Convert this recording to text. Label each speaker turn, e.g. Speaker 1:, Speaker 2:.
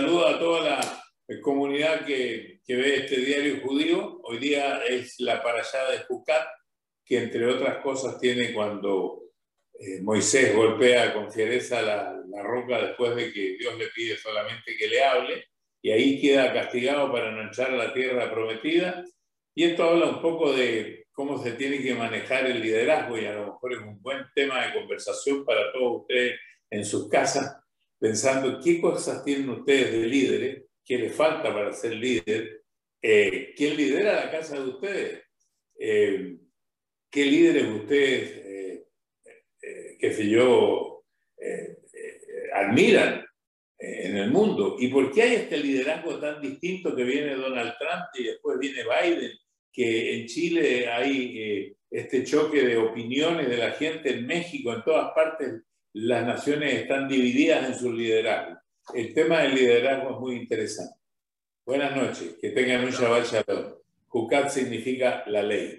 Speaker 1: saludo a toda la comunidad que, ve este diario judío. Hoy día es la parashá de Jucat, que entre otras cosas tiene cuando eh, Moisés golpea con fiereza la, roca después de que Dios le pide solamente que le hable, y ahí queda castigado para no la tierra prometida. Y esto habla un poco de cómo se tiene que manejar el liderazgo, y a lo mejor es un buen tema de conversación para todos ustedes en sus casas pensando qué cosas tienen ustedes de líderes, qué les falta para ser líder, eh, quién lidera la casa de ustedes, eh, qué líderes ustedes, eh, qué sé yo, admiran en el mundo. Y por qué hay este liderazgo tan distinto que viene Donald Trump y después viene Biden, que en Chile hay este choque de opiniones de la gente, en México, en todas partes las naciones están divididas en su liderazgo. El tema del liderazgo es muy interesante. Buenas noches, que tengan un Shabbat Shalom. Jucat significa la ley.